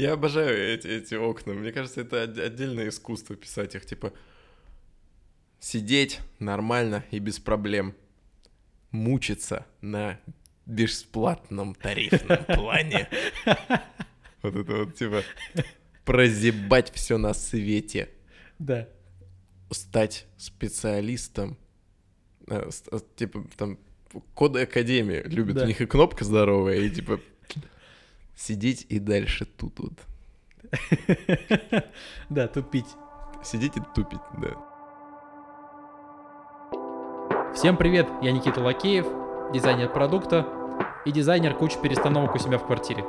Я обожаю эти, эти окна. Мне кажется, это отдельное искусство писать их. Типа, сидеть нормально и без проблем. Мучиться на бесплатном тарифном плане. Вот это вот, типа, прозебать все на свете. Да. Стать специалистом. Э, э, типа, там, коды Академии любят, да. у них и кнопка здоровая, и типа сидеть и дальше тут вот. Да, тупить. Сидеть и тупить, да. Всем привет, я Никита Лакеев, дизайнер продукта и дизайнер кучи перестановок у себя в квартире.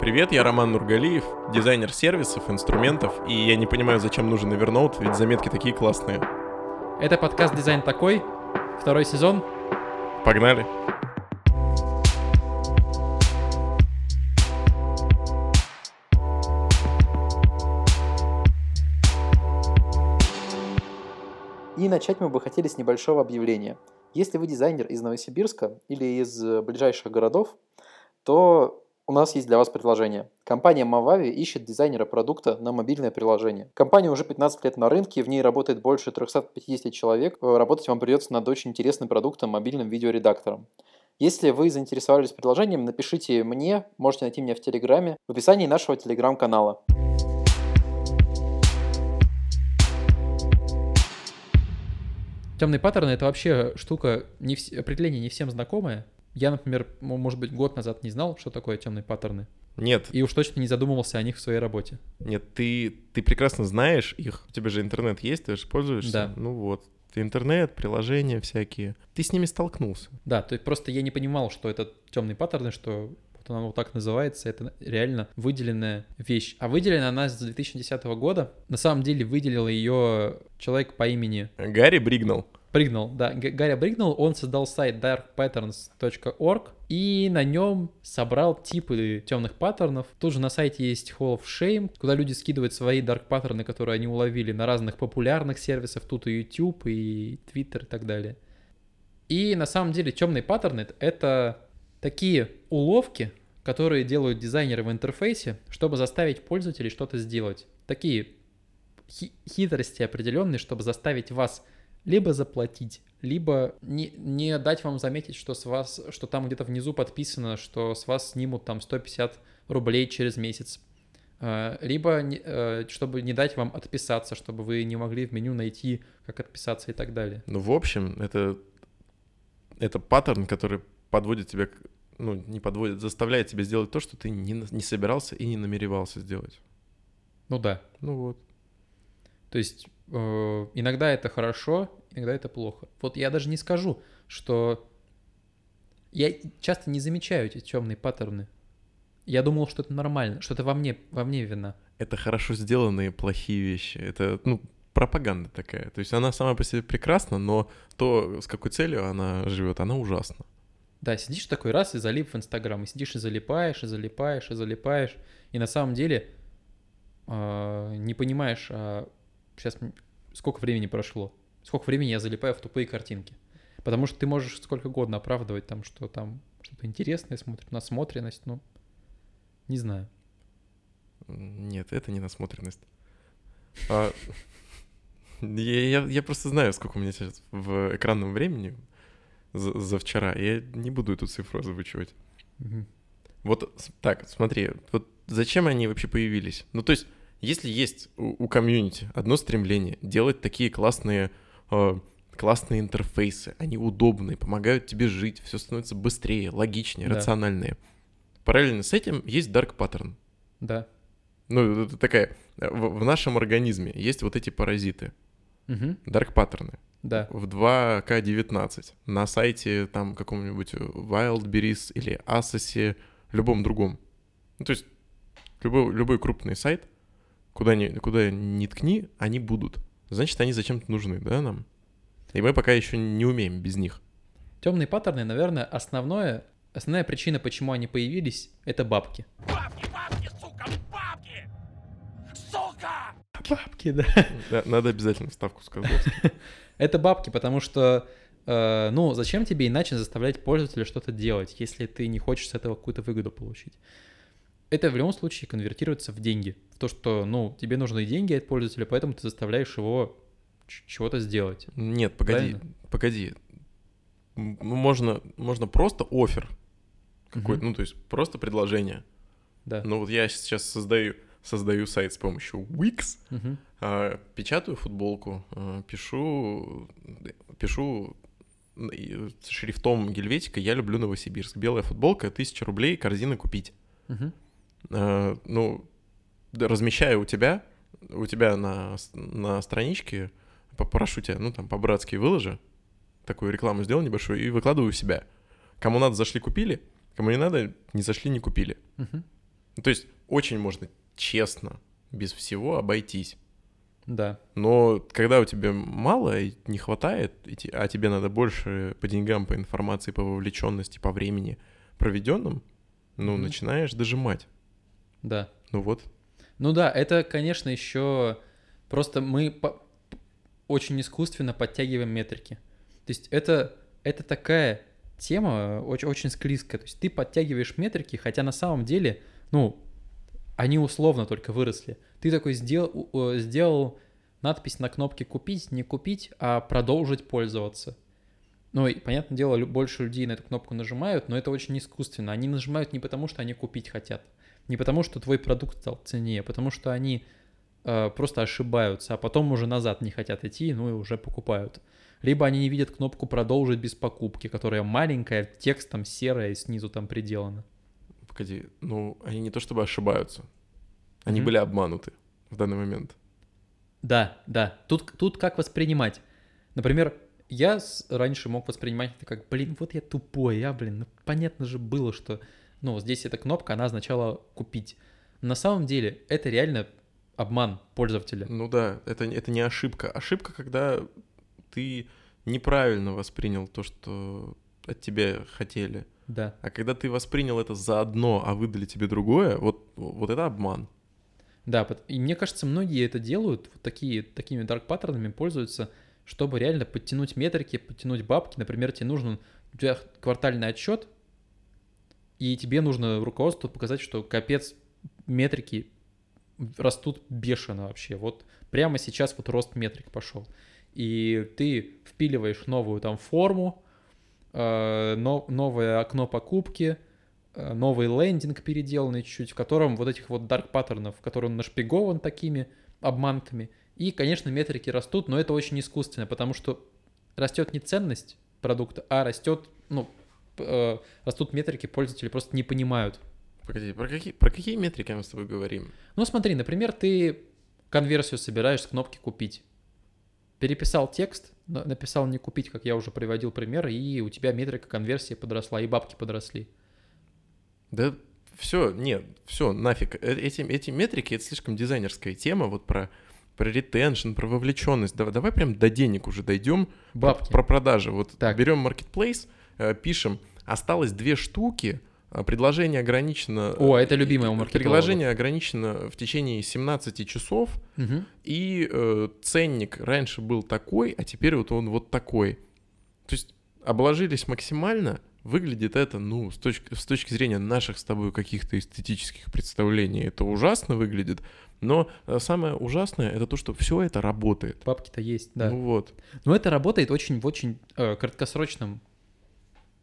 Привет, я Роман Нургалиев, дизайнер сервисов, инструментов, и я не понимаю, зачем нужен Evernote, ведь заметки такие классные. Это подкаст «Дизайн такой», второй сезон. Погнали! И начать мы бы хотели с небольшого объявления. Если вы дизайнер из Новосибирска или из э, ближайших городов, то у нас есть для вас предложение. Компания Mavavi ищет дизайнера продукта на мобильное приложение. Компания уже 15 лет на рынке, в ней работает больше 350 человек. Э, работать вам придется над очень интересным продуктом, мобильным видеоредактором. Если вы заинтересовались предложением, напишите мне, можете найти меня в Телеграме, в описании нашего Телеграм-канала. Темные паттерны это вообще штука, не вс... определение не всем знакомое. Я, например, может быть, год назад не знал, что такое темные паттерны. Нет. И уж точно не задумывался о них в своей работе. Нет, ты, ты прекрасно знаешь их. У тебя же интернет есть, ты же пользуешься. Да. Ну вот. Интернет, приложения всякие. Ты с ними столкнулся. Да, то есть просто я не понимал, что это темные паттерны, что вот она вот так называется, это реально выделенная вещь. А выделена она с 2010 года. На самом деле выделил ее человек по имени... Гарри Бригнал. Бригнал, да, Гарри Бригнал, он создал сайт darkpatterns.org, и на нем собрал типы темных паттернов. Тут же на сайте есть Hall of Shame, куда люди скидывают свои dark паттерны, которые они уловили на разных популярных сервисах, тут и YouTube, и Twitter и так далее. И на самом деле темные паттерны — это такие уловки, которые делают дизайнеры в интерфейсе, чтобы заставить пользователей что-то сделать. Такие хитрости определенные, чтобы заставить вас либо заплатить, либо не, не дать вам заметить, что с вас, что там где-то внизу подписано, что с вас снимут там 150 рублей через месяц. А, либо э, чтобы не дать вам отписаться, чтобы вы не могли в меню найти, как отписаться и так далее. Ну, в общем, это, это паттерн, который подводит тебя, ну, не подводит, заставляет тебя сделать то, что ты не, не собирался и не намеревался сделать. Ну да. Ну вот. То есть э, иногда это хорошо, иногда это плохо. Вот я даже не скажу, что я часто не замечаю эти темные паттерны. Я думал, что это нормально, что это во мне, во мне вина. Это хорошо сделанные плохие вещи. Это, ну, пропаганда такая. То есть она сама по себе прекрасна, но то, с какой целью она живет, она ужасна. Да, сидишь такой раз и залип в Инстаграм, и сидишь и залипаешь, и залипаешь, и залипаешь, и на самом деле э, не понимаешь, а сейчас сколько времени прошло, сколько времени я залипаю в тупые картинки. Потому что ты можешь сколько угодно оправдывать там, что там что-то интересное смотрит, насмотренность, ну, не знаю. Нет, это не насмотренность. А, я, я, я просто знаю, сколько у меня сейчас в экранном времени за, за вчера. Я не буду эту цифру озвучивать. Угу. Вот так, смотри, вот зачем они вообще появились? Ну, то есть если есть у, у комьюнити одно стремление делать такие классные, э, классные интерфейсы, они удобные, помогают тебе жить, все становится быстрее, логичнее, да. рациональнее. Параллельно с этим есть dark pattern. Да. Ну, это такая... В, в нашем организме есть вот эти паразиты. Угу. Dark паттерны. Да. В 2К19. На сайте там каком-нибудь Wildberries или Asos, любом другом. Ну, то есть любой, любой крупный сайт — куда ни, куда ни ткни, они будут. Значит, они зачем-то нужны, да, нам? И мы пока еще не умеем без них. Темные паттерны, наверное, основное, основная причина, почему они появились, это бабки. Бабки, бабки, сука, бабки! Сука! Бабки, да. надо обязательно вставку сказать. Это бабки, потому что э, ну, зачем тебе иначе заставлять пользователя что-то делать, если ты не хочешь с этого какую-то выгоду получить? это в любом случае конвертируется в деньги. В то, что, ну, тебе нужны деньги от пользователя, поэтому ты заставляешь его чего-то сделать. Нет, погоди, Правильно? погоди. Ну, Можно, можно просто офер какой-то, Мгм. ну, то есть просто предложение. Да. Ну, вот я сейчас создаю, создаю сайт с помощью Wix, Мгм. а, печатаю футболку, а, пишу, пишу шрифтом Гельветика «Я люблю Новосибирск». Белая футболка, тысяча рублей, корзина купить. Мгм. А, ну, размещаю у тебя, у тебя на, на страничке, попрошу тебя, ну, там, по-братски выложи, такую рекламу сделал небольшую и выкладываю у себя. Кому надо, зашли, купили, кому не надо, не зашли, не купили. Мгм. Ну, то есть очень можно честно, без всего обойтись. Да. Но когда у тебя мало и не хватает, а тебе надо больше по деньгам, по информации, по вовлеченности, по времени проведенным, ну, Мгм. начинаешь дожимать. Да. Ну вот. Ну да, это, конечно, еще просто мы по- очень искусственно подтягиваем метрики. То есть это, это такая тема очень, очень склизкая. То есть ты подтягиваешь метрики, хотя на самом деле, ну, они условно только выросли. Ты такой сделал, э, сделал надпись на кнопке «Купить», не «Купить», а «Продолжить пользоваться». Ну, и, понятное дело, больше людей на эту кнопку нажимают, но это очень искусственно. Они нажимают не потому, что они купить хотят, не потому, что твой продукт стал ценнее, а потому что они э, просто ошибаются, а потом уже назад не хотят идти, ну и уже покупают. Либо они не видят кнопку «Продолжить без покупки», которая маленькая, текстом серая и снизу там приделана. Погоди, ну, они не то чтобы ошибаются. Они Мгм. были обмануты в данный момент. Да, да. Тут, тут как воспринимать? Например, я раньше мог воспринимать это как, блин, вот я тупой, я, блин, ну понятно же было, что, ну, здесь эта кнопка, она означала купить. На самом деле это реально обман пользователя. Ну да, это, это не ошибка. Ошибка, когда ты неправильно воспринял то, что от тебя хотели. Да. А когда ты воспринял это за одно, а выдали тебе другое, вот, вот это обман. Да, и мне кажется, многие это делают, вот такие, такими дарк паттернами пользуются, чтобы реально подтянуть метрики, подтянуть бабки. Например, тебе нужен, у тебя квартальный отчет, и тебе нужно руководству показать, что капец, метрики растут бешено вообще. Вот прямо сейчас вот рост метрик пошел. И ты впиливаешь новую там форму, но- новое окно покупки, э, новый лендинг переделанный чуть-чуть, в котором вот этих вот дарк паттернов, в котором он нашпигован такими обманками. И, конечно, метрики растут, но это очень искусственно, потому что растет не ценность продукта, а растет, ну, э, растут метрики, пользователи просто не понимают. Погоди, про какие, про какие метрики мы с тобой говорим? Ну, смотри, например, ты конверсию собираешь с кнопки «Купить». Переписал текст, на- написал «Не купить», как я уже приводил пример, и у тебя метрика конверсии подросла, и бабки подросли. Да все, нет, все, нафиг. Э- Эти, эти метрики — это слишком дизайнерская тема, вот про, про ретеншн, про вовлеченность. Давай, давай прям до денег уже дойдем. Бабки. Про, про продажи. Вот Так. берем marketplace, э, пишем, осталось две штуки, предложение ограничено... О, это любимое у маркетологов. Предложение ограничено в течение 17 часов, Мгм. и э, ценник раньше был такой, а теперь вот он вот такой. То есть обложились максимально, выглядит это, ну, с точки, с точки зрения наших с тобой каких-то эстетических представлений, это ужасно выглядит, но э, самое ужасное это то, что все это работает. Бабки-то есть, да. Ну вот. Но это работает очень в очень э, краткосрочном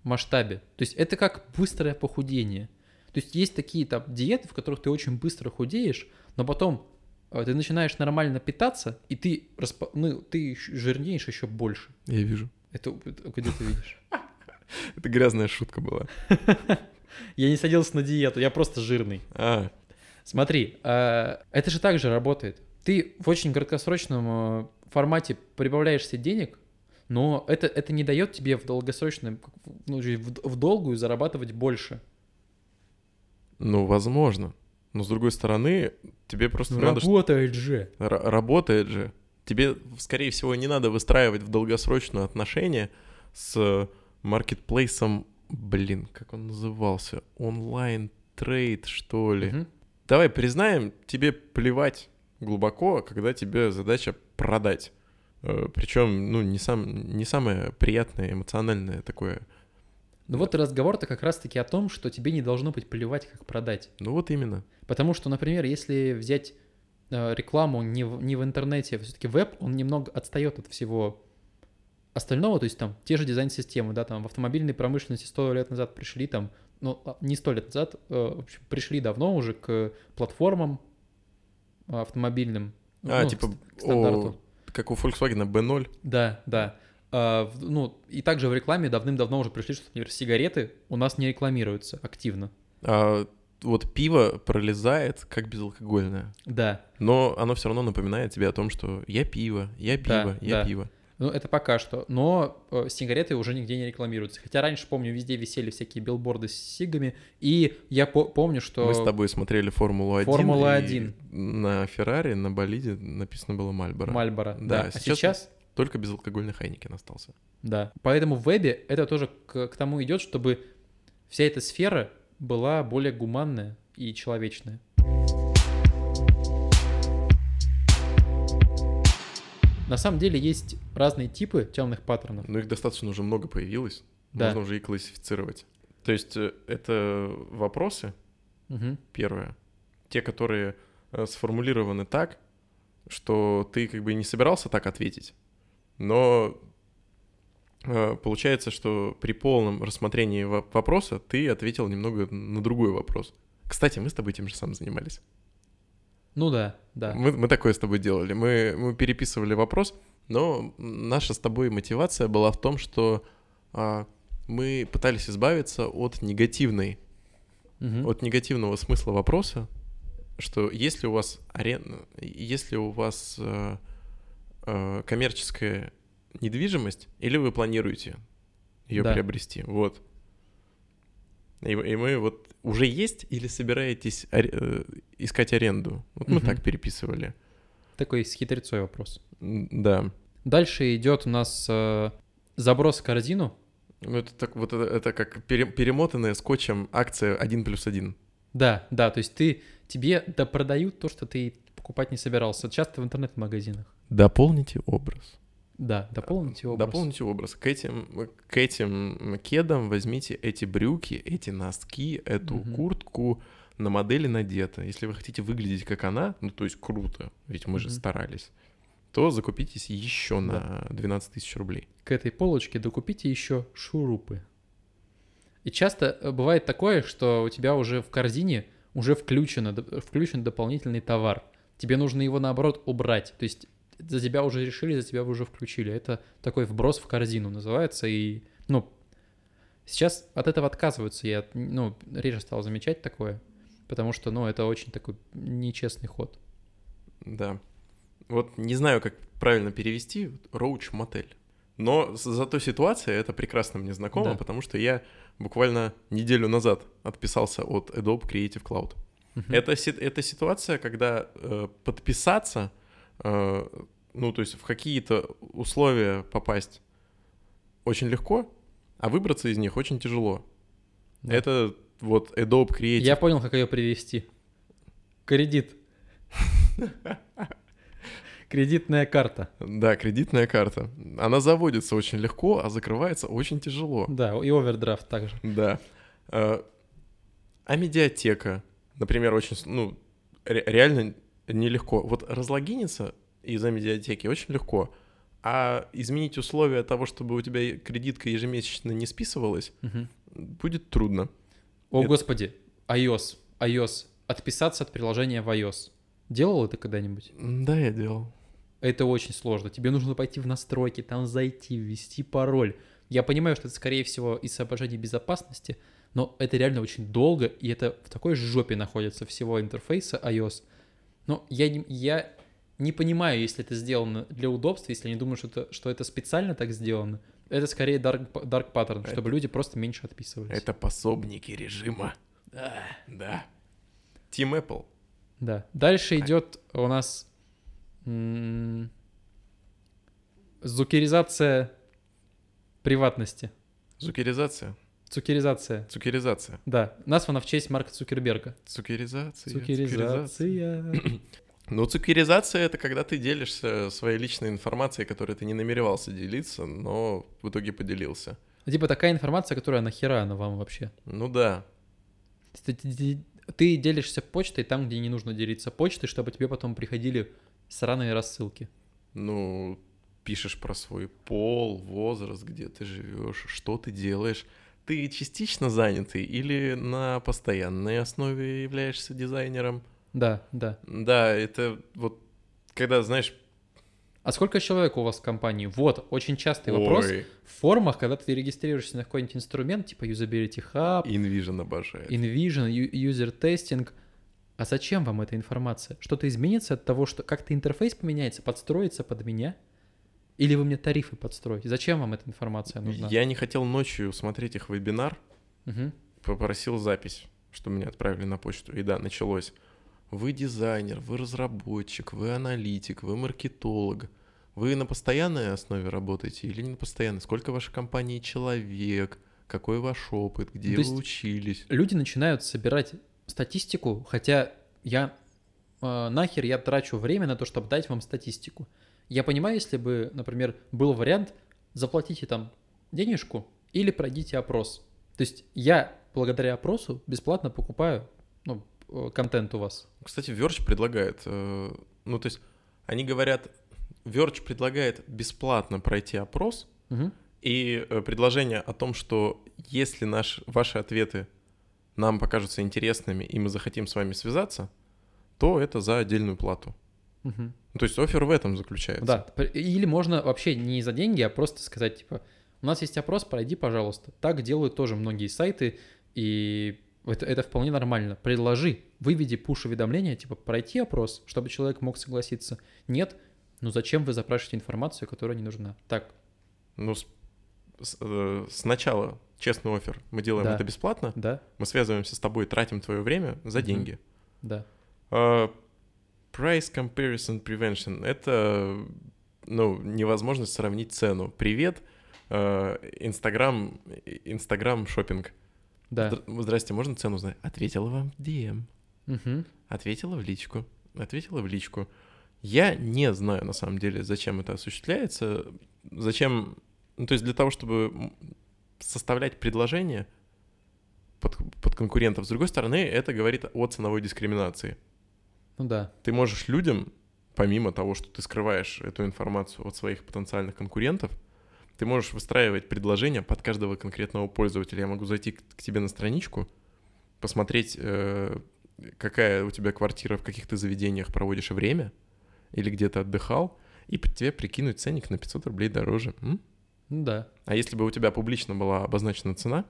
масштабе. То есть это как быстрое похудение. То есть есть такие там диеты, в которых ты очень быстро худеешь, но потом э, ты начинаешь нормально питаться, и ты, распо- ну, ты жирнеешь еще больше. Я вижу. Это, где ты видишь? Это грязная шутка была. Я не садился на диету, я просто жирный. А, Смотри, э, это же так же работает. Ты в очень краткосрочном э, формате прибавляешь себе денег, но это, это не дает тебе в долгосрочном, ну, в, в долгую зарабатывать больше. ну, возможно. Но с другой стороны, тебе просто Ну, надо... работает же. Р- работает же. Тебе, скорее всего, не надо выстраивать в долгосрочное отношение с маркетплейсом, блин, как он назывался? Онлайн трейд, что ли? Мгм. Давай признаем, тебе плевать глубоко, когда тебе задача продать. Причем, ну, не, сам, не самое приятное эмоциональное такое Ну вот разговор-то как раз-таки о том, что тебе не должно быть плевать, как продать. Ну вот именно. Потому что, например, если взять э, рекламу не в, не в интернете, все-таки веб, он немного отстает от всего остального, то есть там те же дизайн-системы, да, там в автомобильной промышленности сто лет назад пришли там, ну, а, не сто лет назад, э, в общем, пришли давно уже к платформам автомобильным. А, ну, типа, к стандарту. о, как у Volkswagen B0. Да, да. А, ну, и также в рекламе давным-давно уже пришли, что, например, сигареты у нас не рекламируются активно. А вот пиво пролезает как безалкогольное. Да. Но оно все равно напоминает тебе о том, что я пиво, я Да, пиво, я да. пиво. Ну, это пока что. Но э, сигареты уже нигде не рекламируются. Хотя раньше, помню, везде висели всякие билборды с сигами. И я по- помню, что... Мы с тобой смотрели Формулу-1. Формула и 1. На Феррари, на болиде написано было Мальборо. Мальборо. Да, Да. А сейчас- сейчас... Только безалкогольный Хайникен остался. Да. Поэтому в вебе это тоже к, к тому идет, чтобы вся эта сфера была более гуманная и человечная. На самом деле есть разные типы темных паттернов. Но их достаточно уже много появилось. Да. Можно уже и классифицировать. То есть э, это вопросы, Мгм. первое, те, которые э, сформулированы так, что ты как бы не собирался так ответить, но э, получается, что при полном рассмотрении во- вопроса ты ответил немного на другой вопрос. Кстати, мы с тобой тем же самым занимались. Ну да, да. Мы, мы такое с тобой делали. Мы, мы переписывали вопрос, но наша с тобой мотивация была в том, что а, мы пытались избавиться от негативной Мгм. от негативного смысла вопроса, что если у вас арен... если у вас э, э, коммерческая недвижимость, или вы планируете ее Да. приобрести, вот. И, и мы вот уже есть или собираетесь аре- э, искать аренду? Вот мы Мгм. так переписывали. Такой с хитрецой вопрос. Да. Дальше идет у нас э, заброс в корзину. Ну это так вот это, это как пере- перемотанная скотчем акция 1 плюс 1. Да, да, то есть ты тебе допродают то, что ты покупать не собирался. Часто в интернет-магазинах. Дополните образ. Да, дополните образ. Дополните образ. К этим, к этим кедам возьмите эти брюки, эти носки, эту Мгм. куртку на модели надето. Если вы хотите выглядеть как она, ну то есть круто, ведь мы же старались, то закупитесь еще на 12 тысяч рублей. К этой полочке докупите еще шурупы. И часто э, бывает такое, что у тебя уже в корзине уже включено, включен дополнительный товар. Тебе нужно его, наоборот, убрать. То есть за тебя уже решили, за тебя уже включили. Это такой вброс в корзину называется. И, ну, сейчас от этого отказываются. Я, ну, реже стал замечать такое. Потому что, ну, это очень такой нечестный ход. Да. Вот не знаю, как правильно перевести роуч мотель. Но зато ситуация это прекрасно мне знакома, Да. потому что я буквально неделю назад отписался от Adobe Creative Cloud. Мгм. Это, это ситуация, когда э, подписаться, ну, то есть в какие-то условия попасть очень легко, а выбраться из них очень тяжело. Да. Это вот Adobe Creative. Я понял, как ее привести. Кредит. Кредитная карта. Да, кредитная карта. Она заводится очень легко, а закрывается очень тяжело. Да, и овердрафт также. Да. Э, А медиатека, например, очень, ну, ре- реально нелегко. Вот разлогиниться из-за медиатеки очень легко, а изменить условия того, чтобы у тебя кредитка ежемесячно не списывалась, Мгм. будет трудно. О, Это- господи, iOS, iOS. Отписаться от приложения в iOS. Делал это когда-нибудь? Да, я делал. Это очень сложно. Тебе нужно пойти в настройки, там зайти, ввести пароль. Я понимаю, что это, скорее всего, из соображений безопасности, но это реально очень долго, и это в такой жопе находится всего интерфейса iOS. Но я не, я не понимаю, если это сделано для удобства, если они думают, что это, что это специально так сделано. Это скорее dark, dark pattern, чтобы люди просто меньше отписывались. Это пособники режима. Да. Team Apple. Да. Дальше идет у нас м, зукеризация приватности. Цукеризация. Цукеризация. Цукеризация. Да, названа в честь Марка Цукерберга. Цукеризация. Цукеризация. Ну, цукеризация — это когда ты делишься своей личной информацией, которой ты не намеревался делиться, но в итоге поделился. Ну, Типа такая информация, которая нахера она вам вообще? Ну да. Ты, ты- ты делишься почтой там, где не нужно делиться почтой, чтобы тебе потом приходили сраные рассылки. Ну, пишешь про свой пол, возраст, где ты живешь, что ты делаешь. Ты частично занятый или на постоянной основе являешься дизайнером? Да, да. Да, это вот, когда, знаешь, А сколько человек у вас в компании? Вот, очень частый вопрос. ой, В формах, когда ты регистрируешься на какой-нибудь инструмент, типа Usability Hub, InVision обожает. InVision, User Testing, а зачем вам эта информация? Что-то изменится от того, что как-то интерфейс поменяется, подстроится под меня? Или вы мне тарифы подстроите? Зачем вам эта информация нужна? Я не хотел ночью смотреть их вебинар, Мгм. попросил запись, что меня отправили на почту. И да, началось. Вы дизайнер, вы разработчик, вы аналитик, вы маркетолог. Вы на постоянной основе работаете или не на постоянной? Сколько в вашей компании человек? Какой ваш опыт? Где То вы учились? Люди начинают собирать статистику, хотя я э, нахер я трачу время на то, чтобы дать вам статистику. Я понимаю, если бы, например, был вариант, заплатите там денежку или пройдите опрос. То есть я благодаря опросу бесплатно покупаю ну, э, контент у вас. Кстати, Verge предлагает, э, ну то есть они говорят, Verge предлагает бесплатно пройти опрос, Мгм. И э, предложение о том, что если наш, ваши ответы нам покажутся интересными, и мы захотим с вами связаться, то это за отдельную плату. Ну, то есть офер в этом заключается. Да, или можно вообще не за деньги, а просто сказать, типа, у нас есть опрос, пройди, пожалуйста. Так делают тоже многие сайты, и это, это вполне нормально. Предложи, выведи пуш-уведомление, типа, пройти опрос, чтобы человек мог согласиться. Нет, ну зачем вы запрашиваете информацию, которая не нужна? Так, Ну, с- с- э, сначала честный офер, мы делаем Да. это бесплатно, да, мы связываемся с тобой, тратим твое время за деньги. да. А, Price Comparison Prevention — это, ну, невозможность сравнить цену. Привет, э, Инстаграм, Инстаграм шопинг. Да. Здра- Здрасте, можно цену узнать? Ответила вам в DM. Мгм. Ответила в личку. Ответила в личку. Я не знаю, на самом деле, зачем это осуществляется. Зачем... Ну, то есть для того, чтобы составлять предложение под, под конкурентов. С другой стороны, это говорит о ценовой дискриминации. Ну да. Ты можешь людям, помимо того, что ты скрываешь эту информацию от своих потенциальных конкурентов, ты можешь выстраивать предложения под каждого конкретного пользователя. Я могу зайти к, к тебе на страничку, посмотреть, э, какая у тебя квартира, в каких ты заведениях проводишь время, или где ты отдыхал, и тебе прикинуть ценник на 500 рублей дороже. М? Ну да. А если бы у тебя публично была обозначена цена,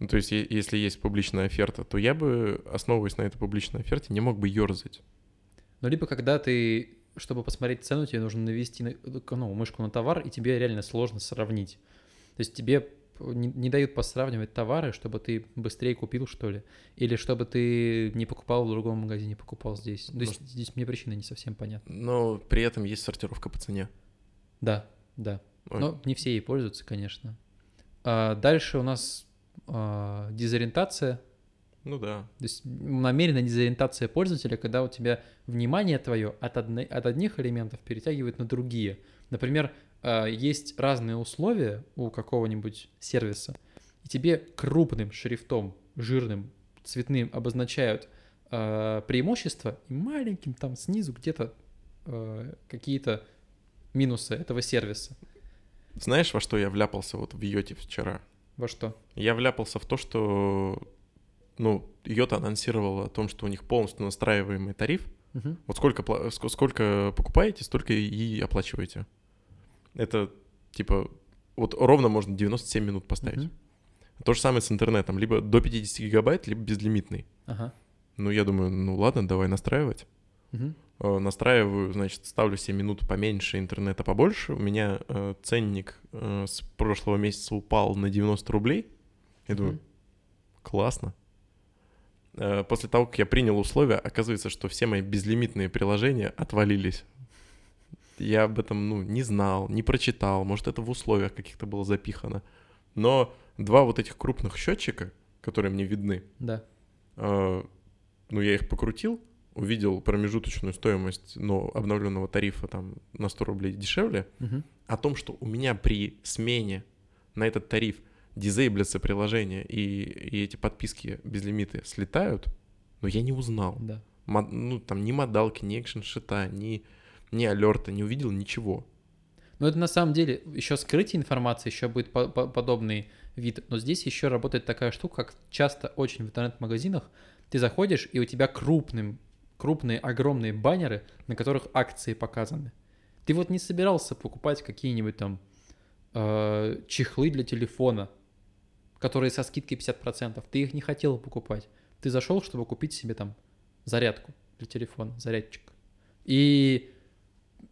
Ну, то есть если есть публичная оферта, то я бы, основываясь на этой публичной оферте, не мог бы ерзать. Ну, либо когда ты, чтобы посмотреть цену, тебе нужно навести на- ну, мышку на товар, и тебе реально сложно сравнить. То есть тебе не, не дают посравнивать товары, чтобы ты быстрее купил, что ли. Или чтобы ты не покупал в другом магазине, покупал здесь. То есть здесь мне причина не совсем понятна. Но при этом есть сортировка по цене. Да, да. Ой. Но не все ей пользуются, конечно. А дальше у нас а, дезориентация. Ну да. То есть намеренная дезориентация пользователя, когда у тебя внимание твое от, одни- от одних элементов перетягивает на другие. Например, э, есть разные условия у какого-нибудь сервиса, и тебе крупным шрифтом, жирным, цветным обозначают э, преимущества, и маленьким там снизу где-то э, какие-то минусы этого сервиса. Знаешь, во что я вляпался вот в Йоте вчера? Во что? Я вляпался в то, что, ну, Йота анонсировала о том, что у них полностью настраиваемый тариф. Мгм. Вот сколько, сколько покупаете, столько и оплачиваете. Это, типа, вот ровно можно 97 минут поставить. Мгм. То же самое с интернетом. Либо до 50 гигабайт, либо безлимитный. Ага. Ну, я думаю, ну ладно, давай настраивать. Мгм. Э, настраиваю, значит, ставлю себе минуту поменьше, интернета побольше. У меня э, ценник э, с прошлого месяца упал на 90 рублей. Я думаю, Мгм. классно. Э, после того, как я принял условия, оказывается, что все мои безлимитные приложения отвалились. Я об этом, ну, не знал, не прочитал. Может, это в условиях каких-то было запихано. Но два вот этих крупных счетчика, которые мне видны, Да. э, ну, я их покрутил, увидел промежуточную стоимость, но обновленного тарифа там на 100 рублей дешевле, Мгм. о том, что у меня при смене на этот тариф дизейблятся приложения и, и эти подписки безлимиты слетают, но я не узнал. Да. Мо- ну, там ни модалки, ни экшн-шита, ни, ни алерта, не увидел ничего. Но это на самом деле еще скрытие информации, еще будет по- по- подобный вид. Но здесь еще работает такая штука, как часто очень в интернет-магазинах ты заходишь, и у тебя крупным, крупные, огромные баннеры, на которых акции показаны. Ты вот не собирался покупать какие-нибудь там э, чехлы для телефона, которые со скидкой 50%. Ты их не хотел покупать. Ты зашел, чтобы купить себе там зарядку для телефона, зарядчик. И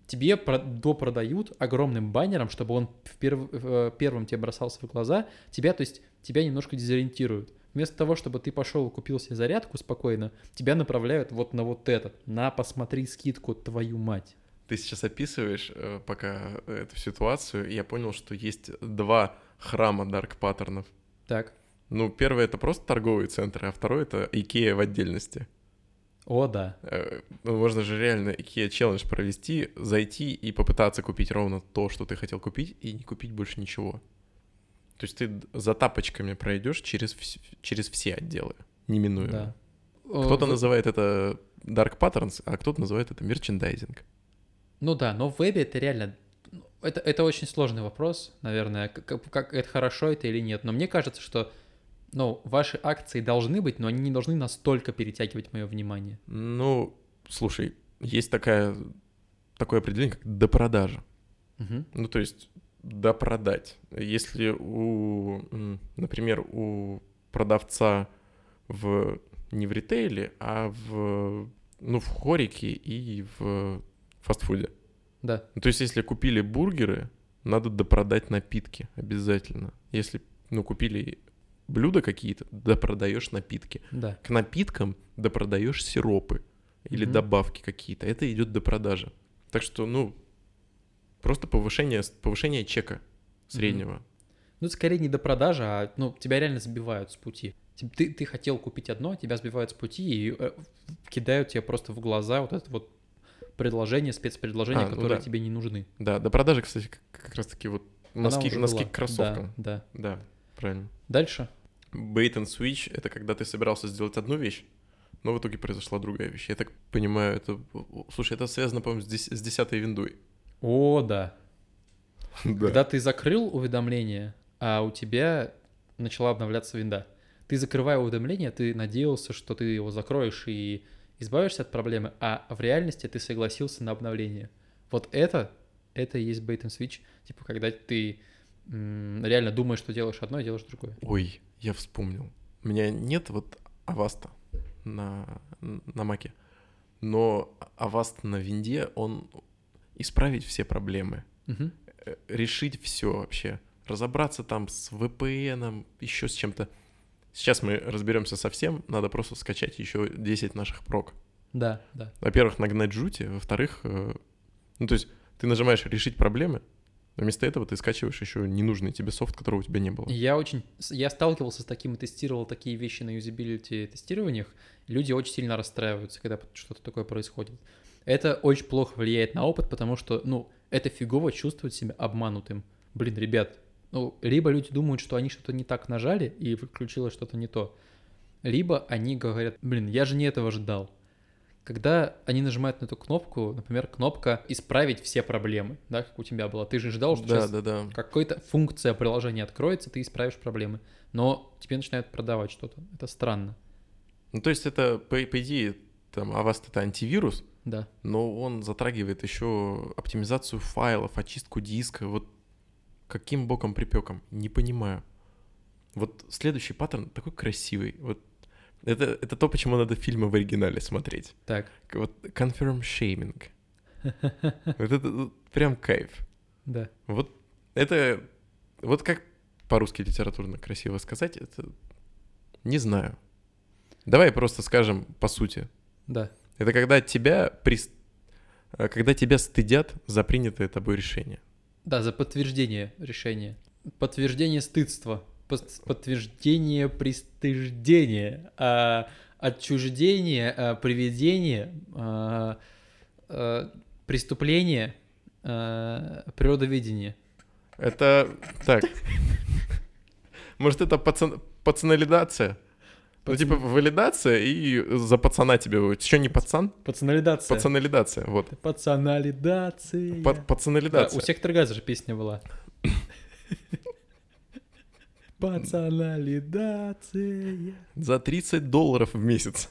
тебе про- допродают огромным баннером, чтобы он в перв- в- первым тебе бросался в глаза, тебя, то есть, тебя немножко дезориентируют. Вместо того, чтобы ты пошел и купил себе зарядку спокойно, тебя направляют вот на вот этот, на посмотри скидку, твою мать. Ты сейчас описываешь э, пока эту ситуацию, и я понял, что есть два храма dark паттернов. Так. Ну, первый это просто торговые центры, а второй это Икея в отдельности. О, да. Э, ну, можно же реально Икея челлендж провести, зайти и попытаться купить ровно то, что ты хотел купить, и не купить больше ничего. То есть ты за тапочками пройдешь через, через все отделы, неминуемо. Да. Кто-то Э, в- называет это Dark Patterns, а кто-то называет это мерчендайзинг. Ну да, но в вебе это реально... ну, Это, это очень сложный вопрос, наверное, как, как- это хорошо это или нет. Но мне кажется, что ну, ваши акции должны быть, но они не должны настолько перетягивать мое внимание. Ну, слушай, есть такая, такое определение, как допродажа. Мгм. Ну, то есть допродать. Если у, например, у продавца в не в ритейле, а в ну в хорике и в фастфуде. Да. Ну, то есть если купили бургеры, надо допродать напитки обязательно. Если ну купили блюда какие-то, допродаешь напитки. Да. К напиткам допродаешь сиропы или Мгм. добавки какие-то. Это идет до продажи. Так что, ну, просто повышение, повышение чека среднего. Ну, это скорее не до продажи, а ну, тебя реально сбивают с пути. Ти- Ты, ты хотел купить одно, тебя сбивают с пути и э, кидают тебе просто в глаза вот это вот предложение, спецпредложения, А, ну которые да. тебе не нужны. Да, до продажи, кстати, как, как раз-таки вот носки, носки была. к кроссовкам. Да, да. Да, правильно. Дальше. Bait and switch — это когда ты собирался сделать одну вещь, но в итоге произошла другая вещь. Я так понимаю, это... Слушай, это связано, по-моему, с, дес- с десятой виндой. О, да. Да. Когда ты закрыл уведомление, а у тебя начала обновляться винда. Ты закрывая уведомление, ты надеялся, что ты его закроешь и избавишься от проблемы, а в реальности ты согласился на обновление. Вот это, это и есть bait and switch. Типа, когда ты м, реально думаешь, что делаешь одно, и делаешь другое. Ой, я вспомнил. У меня нет вот Avast а на, на Маке, но Avast на винде, он исправить все проблемы, э, решить все вообще, разобраться там с VPN, еще с чем-то. Сейчас мы разберемся со всем, надо просто скачать еще 10 наших прог. Да, да. Во-первых, нагнать жути, во-вторых, э, ну то есть ты нажимаешь решить проблемы, но вместо этого ты скачиваешь еще ненужный тебе софт, которого у тебя не было. Я очень, я сталкивался с таким и тестировал такие вещи на юзабилити тестированиях. Люди очень сильно расстраиваются, когда что-то такое происходит. Это очень плохо влияет на опыт, потому что, ну, это фигово чувствовать себя обманутым. Блин, ребят, ну, либо люди думают, что они что-то не так нажали и включилось что-то не то, либо они говорят, блин, я же не этого ждал. Когда они нажимают на эту кнопку, например, кнопка «Исправить все проблемы», да, как у тебя было, ты же ждал, что Да, сейчас да, да. какая-то функция приложения откроется, ты исправишь проблемы. Но тебе начинают продавать что-то. Это странно. Ну, то есть это, по, по идее, там, Avast это антивирус, Да. но он затрагивает еще оптимизацию файлов, очистку диска. Вот каким боком припеком? Не понимаю. Вот следующий паттерн такой красивый. Вот это, это то, почему надо фильмы в оригинале смотреть. Так. Вот confirm shaming. Вот это вот прям кайф. Да. Вот это... Вот как по-русски литературно красиво сказать, это... Не знаю. Давай просто скажем по сути. Да. Это когда тебя прис- э, когда тебя стыдят за принятое тобой решение. Да, за подтверждение решения. Подтверждение стыдства. Подтверждение пристыждения. а, отчуждение, а, приведение, а, а, преступление, а, природоведение. Это так. Может, это пацан... пацаналидация? Ну, типа, валидация и за пацана тебе... Еще не пацан? Пацаналидация. Пацаналидация, вот. Пацаналидация. Па- Да, Пацаналидация. у сектор газа же песня была. Пацаналидация. За 30 долларов в месяц.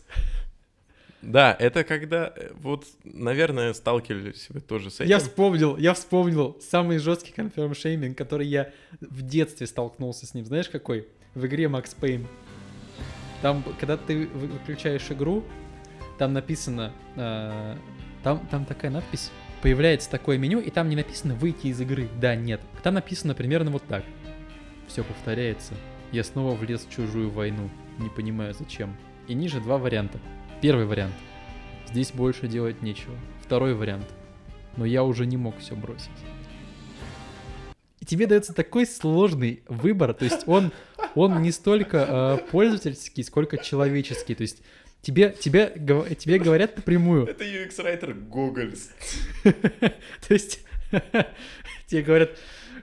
Да, это когда, э, вот, наверное, сталкивались вы тоже с этим. Я вспомнил, я вспомнил самый жесткий конферм шейминг, который я в детстве столкнулся с ним. Знаешь какой? В игре Max Payne. Там, когда ты вы- выключаешь игру, там написано, э, там, там такая надпись, появляется такое меню, и там не написано выйти из игры. Да, нет. Там написано примерно вот так. Все повторяется. Я снова влез в чужую войну. Не понимаю зачем. И ниже два варианта. Первый вариант. Здесь больше делать нечего. Второй вариант. Но я уже не мог все бросить. И тебе дается такой сложный выбор, то есть он, он не столько э, пользовательский, сколько человеческий. То есть тебе, тебе, тебе говорят напрямую, Это UX-райтер Гоголь. то есть тебе говорят,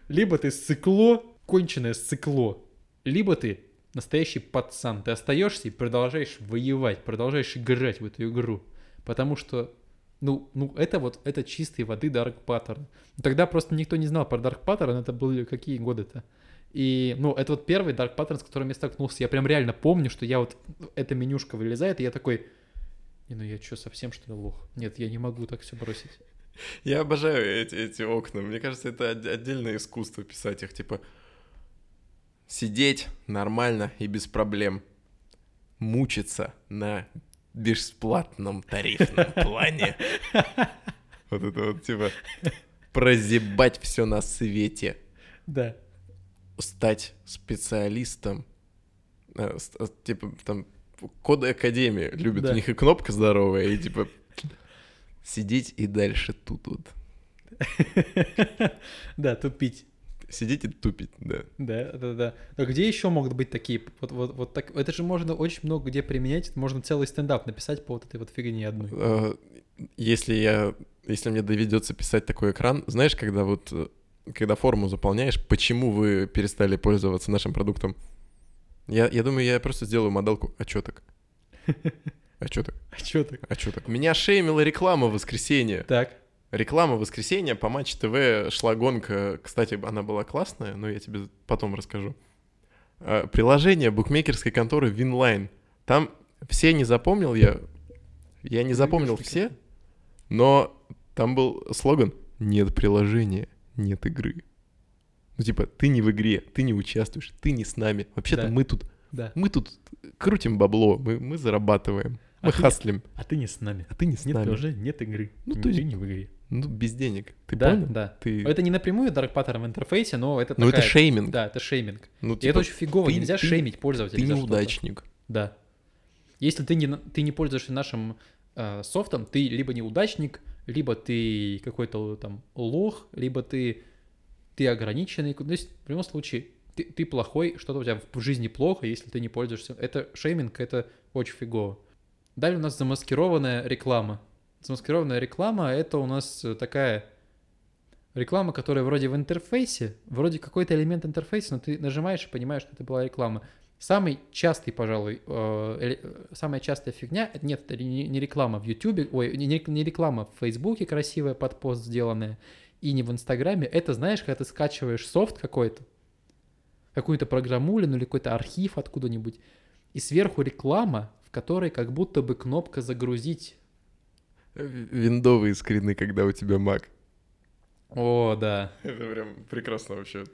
либо ты сыкло, конченое сыкло, либо ты настоящий пацан. Ты остаешься и продолжаешь воевать, продолжаешь играть в эту игру. Потому что, ну, ну это вот, это чистой воды Dark Pattern. Тогда просто никто не знал про Dark Pattern, это были какие годы-то. И, ну, это вот первый Dark Pattern, с которым я столкнулся. Я прям реально помню, что я вот, эта менюшка вылезает, и я такой, не, ну я что, совсем что ли лох? Нет, я не могу так все бросить. Я обожаю эти, эти окна. Мне кажется, это от- отдельное искусство писать их. Типа, сидеть нормально и без проблем. Мучиться на бесплатном тарифном плане. Вот это вот, типа, прозябать все на свете. Да. Стать специалистом. э, э, Типа, там, коды Академии любят. Да. У них и кнопка здоровая, и типа сидеть и дальше тут вот. Да, тупить. Сидеть и тупить, да. Да, да, да. А где еще могут быть такие? Вот, вот, вот так. Это же можно очень много где применять. Можно целый стендап написать по вот этой вот фигне одной. Э, Если я, если мне доведется писать такой экран, знаешь, когда вот, когда форму заполняешь, почему вы перестали пользоваться нашим продуктом? Я, я думаю, я просто сделаю моделку отчеток. Отчеток, так? отчеток. Меня шеймила реклама в воскресенье. Так. Реклама в воскресенье по Матч ТВ шла гонка. Кстати, она была классная, но я тебе потом расскажу. А, Приложение букмекерской конторы Winline. Там все не запомнил я. Я не запомнил все, но там был слоган «Нет приложения, нет игры». Ну, типа, ты не в игре, ты не участвуешь, ты не с нами. Вообще-то Да. мы тут, Да. мы тут крутим бабло, мы, мы зарабатываем, мы А ты- хаслим, А ты не с нами. а ты не с Нет нами. приложения, нет игры. Ну, есть- ты не в игре. Ну, без денег. Ты да, понял? да. Ты... Это не напрямую Dark Pattern в интерфейсе, но это Ну, это такая- шейминг. Да, это шейминг. Ну, И типа, это очень фигово, ты- нельзя ты- шеймить пользователя ты неудачник. Да. Если ты не, ты не пользуешься нашим э, софтом, ты либо неудачник, либо ты какой-то там лох, либо ты, ты ограниченный. То есть, в любом случае, ты, ты плохой, что-то у тебя в жизни плохо, если ты не пользуешься. Это шейминг, это очень фигово. Далее у нас замаскированная реклама. Замаскированная реклама — это у нас такая реклама, которая вроде в интерфейсе, вроде какой-то элемент интерфейса, но ты нажимаешь и понимаешь, что это была реклама. Самый частый, пожалуй, э, э, самая частая фигня, нет, это не, реклама в YouTube, ой, не, реклама в Фейсбуке красивая под пост сделанная, и не в Инстаграме, это, знаешь, когда ты скачиваешь софт какой-то, какую-то программулину или какой-то архив откуда-нибудь, и сверху реклама, в которой как будто бы кнопка «загрузить». В- Виндовые скрины, когда у тебя Mac. О, да. Это прям прекрасно вообще.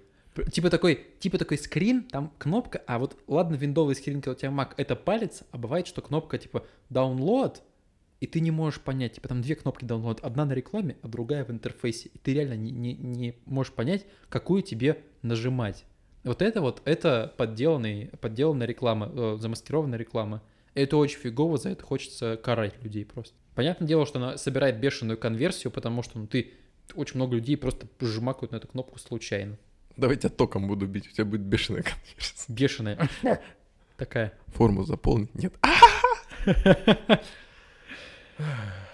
Типа такой, типа такой скрин, там кнопка, а вот ладно, виндовый скрин, когда у тебя Mac, это палец, а бывает, что кнопка типа download, и ты не можешь понять, типа там две кнопки download, одна на рекламе, а другая в интерфейсе, и ты реально не, не, не можешь понять, какую тебе нажимать. Вот это вот, это подделанный, подделанная реклама, э, замаскированная реклама. Это очень фигово, за это хочется карать людей просто. Понятное дело, что она собирает бешеную конверсию, потому что ну, ты очень много людей просто жмакают на эту кнопку случайно. Давай тебя током буду бить, у тебя будет бешеная конверсия. Бешеная. Такая. Форму заполнить? Нет.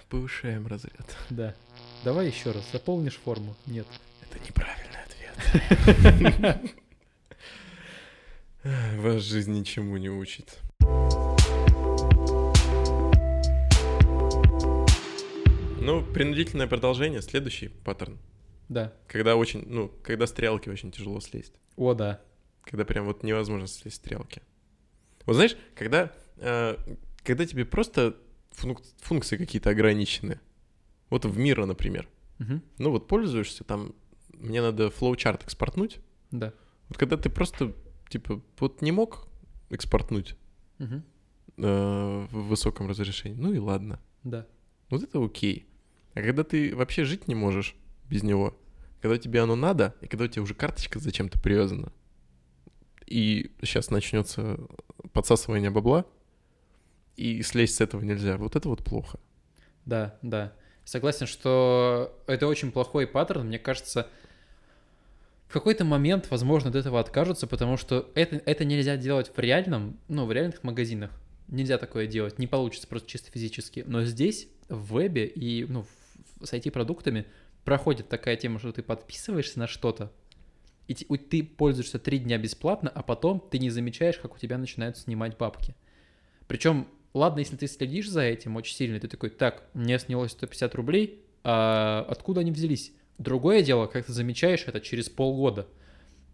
Повышаем разряд. Да. Давай еще раз. Заполнишь форму? Нет. Это неправильный ответ. Вас жизнь ничему не учит. Ну, принудительное продолжение, следующий паттерн. Да. Когда очень, ну, когда стрелки очень тяжело слезть. О, да. Когда прям вот невозможно слезть стрелки. Вот знаешь, когда, э, когда тебе просто функ- функции какие-то ограничены. Вот в мира, например. Мгм. Ну вот пользуешься, там, мне надо флоучарт экспортнуть. Да. Вот когда ты просто, типа, вот не мог экспортнуть Мгм. э, в высоком разрешении, ну и ладно. Да. Вот это окей. А когда ты вообще жить не можешь без него, когда тебе оно надо, и когда у тебя уже карточка зачем-то привязана, и сейчас начнется подсасывание бабла, и слезть с этого нельзя, вот это вот плохо. Да, да. Согласен, что это очень плохой паттерн. Мне кажется, в какой-то момент, возможно, от этого откажутся, потому что это, это нельзя делать в реальном, ну, в реальных магазинах. Нельзя такое делать, не получится просто чисто физически. Но здесь, в вебе и ну, с IT-продуктами проходит такая тема, что ты подписываешься на что-то, и ты пользуешься три дня бесплатно, а потом ты не замечаешь, как у тебя начинают снимать бабки. Причем, ладно, если ты следишь за этим очень сильно, ты такой, так, мне снялось 150 рублей, а откуда они взялись? Другое дело, как ты замечаешь это через полгода.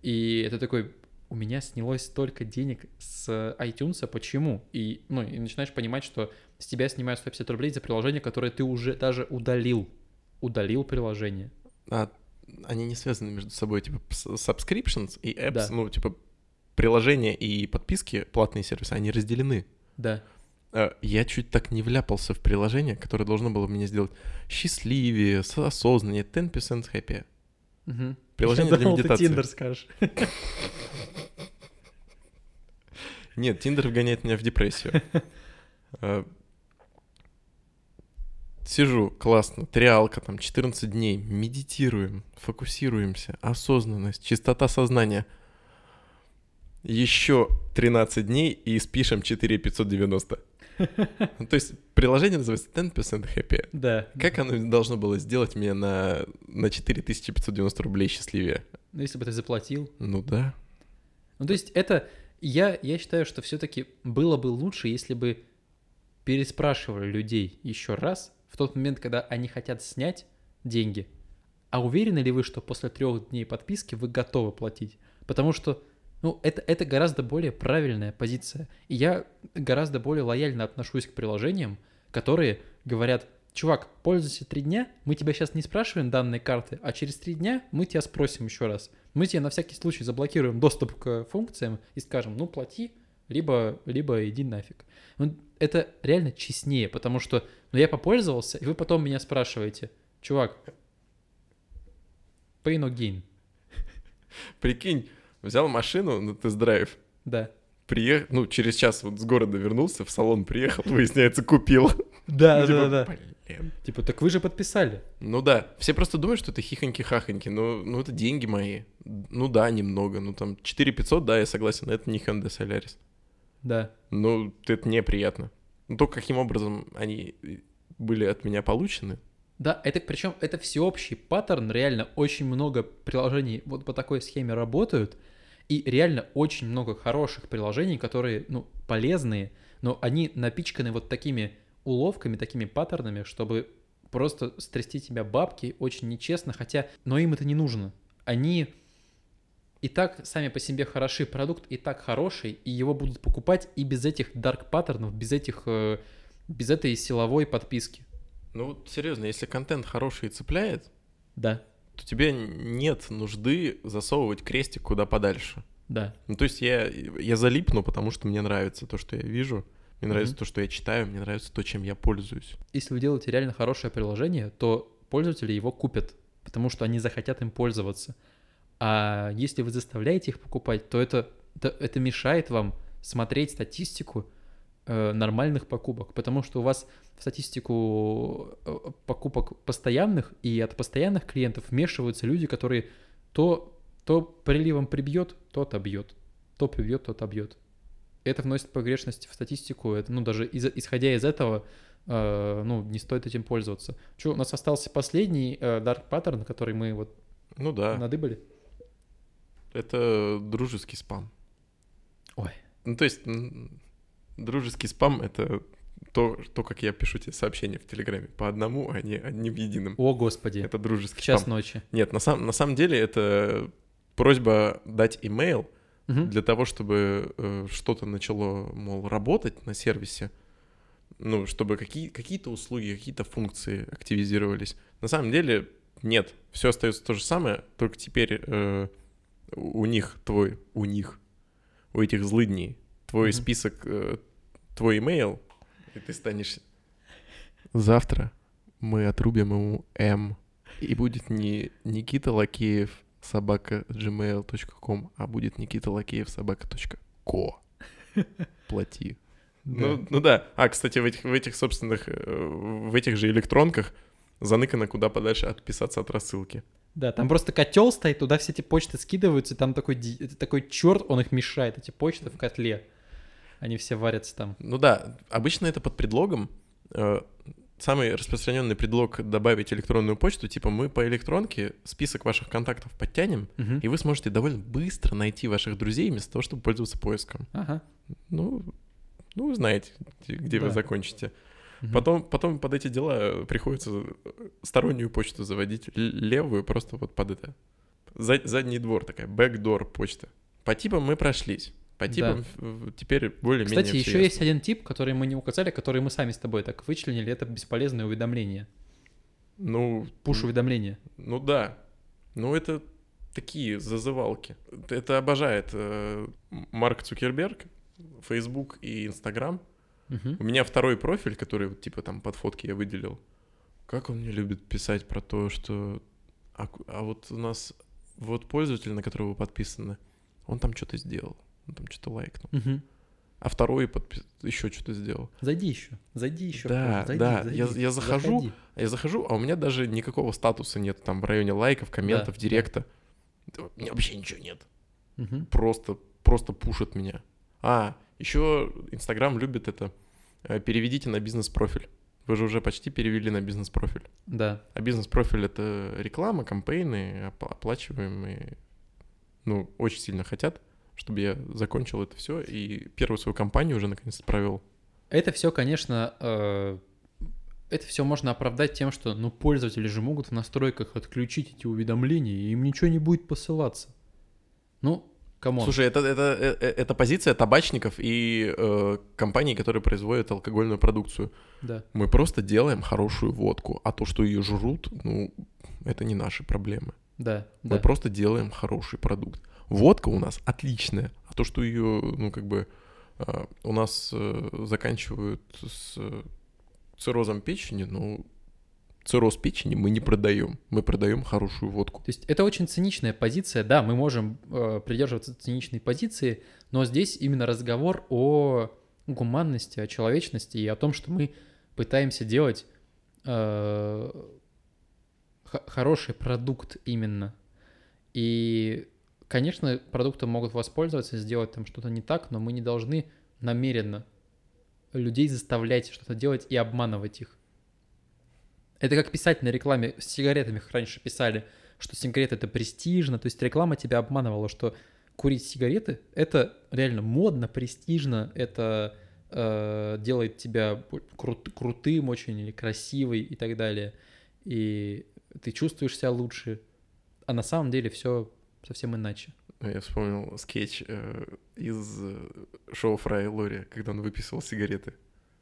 И это такой, у меня снялось столько денег с iTunes, почему? И, ну, и начинаешь понимать, что с тебя снимают 150 рублей за приложение, которое ты уже даже удалил. Удалил приложение. А они не связаны между собой, типа, subscriptions и apps, Да. ну, типа, приложения и подписки, платные сервисы, они разделены. Да. Э, Я чуть так не вляпался в приложение, которое должно было меня сделать счастливее, осознаннее, 10% happy. Мгм. Приложение Я для думал, ты медитации. Тиндер скажешь. Нет, Тиндер вгоняет меня в депрессию. Сижу, классно, триалка, там 14 дней, медитируем, фокусируемся, осознанность, чистота сознания. Еще 13 дней и спишем 4590. Ну, То есть приложение называется 10% happy. Да. Как оно должно было сделать меня на, на 4590 рублей счастливее? Ну, если бы ты заплатил. Ну да. Ну, то есть это... Я, я считаю, что все-таки было бы лучше, если бы переспрашивали людей еще раз в тот момент, когда они хотят снять деньги. А уверены ли вы, что после трех дней подписки вы готовы платить? Потому что, ну, это, это гораздо более правильная позиция. И я гораздо более лояльно отношусь к приложениям, которые говорят, чувак, пользуйся три дня, мы тебя сейчас не спрашиваем данные карты, а через три дня мы тебя спросим еще раз. Мы тебе на всякий случай заблокируем доступ к функциям и скажем, ну, плати, либо, либо иди нафиг. Ну, это реально честнее, потому что ну, я попользовался, и вы потом меня спрашиваете, чувак, pay no gain. Прикинь, взял машину на тест-драйв, Да. приехал, ну, через час вот с города вернулся, в салон приехал, выясняется, купил. Да, Ну, да, типа, да. блин. Типа, так вы же подписали. Ну да, все просто думают, что это хихоньки-хахоньки, но ну, это деньги мои. Ну да, немного, ну там 4 500, да, я согласен, это не Hyundai Solaris. Да. Ну, это неприятно. Ну, то, каким образом они были от меня получены, Да, это причем это всеобщий паттерн, реально очень много приложений вот по такой схеме работают, и реально очень много хороших приложений, которые, ну, полезные, но они напичканы вот такими уловками, такими паттернами, чтобы просто стрясти тебя бабки очень нечестно, хотя, но им это не нужно. Они и так сами по себе хороши, продукт и так хороший, и его будут покупать и без этих дарк паттернов, без этих, э, без этой силовой подписки. Ну, вот серьезно, если контент хороший и цепляет, Да, то тебе нет нужды засовывать крестик куда подальше. да. Ну, то есть я, я залипну, потому что мне нравится то, что я вижу, мне нравится Мгм. то, что я читаю, мне нравится то, чем я пользуюсь. Если вы делаете реально хорошее приложение, то пользователи его купят, потому что они захотят им пользоваться. А если вы заставляете их покупать, то это, это, это мешает вам смотреть статистику э, нормальных покупок, потому что у вас в статистику э, покупок постоянных и от постоянных клиентов вмешиваются люди, которые то, то приливом прибьет, то отобьет, то прибьет, то отобьет. Это вносит погрешность в статистику, это, ну, даже из- исходя из этого, э, ну, не стоит этим пользоваться. Что, у нас остался последний э, Dark Pattern, который мы вот Ну да, надыбали? Это дружеский спам. Ой. Ну, то есть, дружеский спам — это то, то, как я пишу тебе сообщения в Телеграме. По одному, а не одним единым. О, господи. Это дружеский час спам. ночи. Нет, на, сам, на самом деле это просьба дать имейл Мгм. для того, чтобы э, что-то начало, мол, работать на сервисе. Ну, чтобы какие, какие-то услуги, какие-то функции активизировались. На самом деле нет, все остается то же самое, только теперь э, у них твой, у них, у этих злыдней, твой Мгм. список, э, твой имейл, и ты станешь... Завтра мы отрубим ему М, и будет не Никита Лакеев собака gmail.com, а будет Никита Лакеев собака ко. Плати. Ну, ну да. А, кстати, в этих, в этих собственных, э, в этих же электронках заныкано куда подальше отписаться от рассылки. Да, там просто котел стоит, туда все эти почты скидываются, и там такой, такой черт, он их мешает, эти почты в котле. Они все варятся там. Ну да, обычно это под предлогом. э, Самый распространенный предлог добавить электронную почту, типа мы по электронке список ваших контактов подтянем, Мгм. и вы сможете довольно быстро найти ваших друзей вместо того, чтобы пользоваться поиском. Ага. Ну, ну знаете, где- где вы Да. закончите. Мгм. Потом, потом под эти дела приходится э, стороннюю почту заводить, левую просто вот под это. За- задний двор такая, backdoor почта. По типам мы прошлись. По типам э, теперь более-менее Кстати, еще есть ясно. один тип, который мы не указали, который мы сами с тобой так вычленили, это бесполезное уведомление. Ну, Пуш-уведомление. ну да. Ну это такие зазывалки. Это обожает э, Марк Цукерберг, Facebook и Instagram. Мгм. У меня второй профиль, который вот, типа там под фотки я выделил. Как он мне любит писать про то, что... А, а вот у нас... Вот пользователь, на которого вы подписаны, он там что-то сделал. Он там что-то лайкнул. Мгм. А второй подпис... еще что-то сделал. Зайди еще, зайди еще. Да, зайди, да, зайди, я- я захожу, заходи. Я захожу, а у меня даже никакого статуса нет. Там в районе лайков, комментов, Да, директа. Да, У меня вообще ничего нет. Мгм. Просто, просто пушит меня. А, еще Инстаграм любит это. э, Переведите на бизнес-профиль. Вы же уже почти перевели на бизнес-профиль. Да. А бизнес-профиль — это реклама, кампейны, опла- оплачиваемые. Ну, очень сильно хотят, чтобы я закончил это все и первую свою компанию уже наконец-то провел. Это все, конечно, э, это все можно оправдать тем, что ну, пользователи же могут в настройках отключить эти уведомления, и им ничего не будет посылаться. Ну, come on. Слушай, это, это, э, э, это позиция табачников и э, компаний, которые производят алкогольную продукцию. Да. Мы просто делаем хорошую водку, а то, что ее жрут, ну, это не наши проблемы. Да, Мы да. просто делаем хороший продукт. Водка у нас отличная, а то, что ее, ну, как бы, э, у нас э, заканчивают с э, циррозом печени, ну, цирроз печени мы не продаем. Мы продаем хорошую водку. То есть это очень циничная позиция. Да, мы можем э, придерживаться циничной позиции, но здесь именно разговор о гуманности, о человечности и о том, что мы пытаемся делать э, хороший продукт именно. И, конечно, продуктом могут воспользоваться, сделать там что-то не так, но мы не должны намеренно людей заставлять что-то делать и обманывать их. Это как писать на рекламе с сигаретами раньше писали, что сигареты это престижно, то есть реклама тебя обманывала, что курить сигареты это реально модно, престижно, это э, делает тебя крут- крутым очень или красивый и так далее, и ты чувствуешь себя лучше, а на самом деле все совсем иначе. Я вспомнил скетч э, из э, шоу Фрая Лори, когда он выписывал сигареты.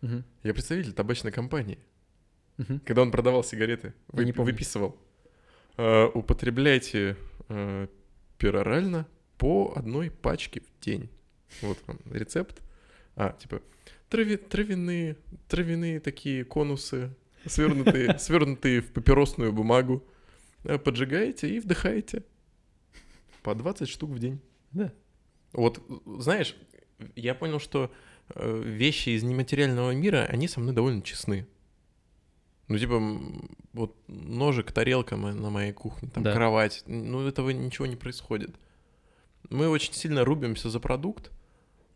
Мгм. Я представитель табачной компании. Мгм. Когда он продавал сигареты, Я не помню. выписывал. э, употребляйте э, перорально по одной пачке в день. Вот вам рецепт. А, типа, трави- травяные, травяные такие конусы, свернутые, свернутые в папиросную бумагу. Э, Поджигаете и вдыхаете. По 20 штук в день. Да. Вот, знаешь, я понял, что э, вещи из нематериального мира, они со мной довольно честны. Ну, типа, вот ножик, тарелка на моей кухне, там Да. кровать, ну, этого ничего не происходит. Мы очень сильно рубимся за продукт,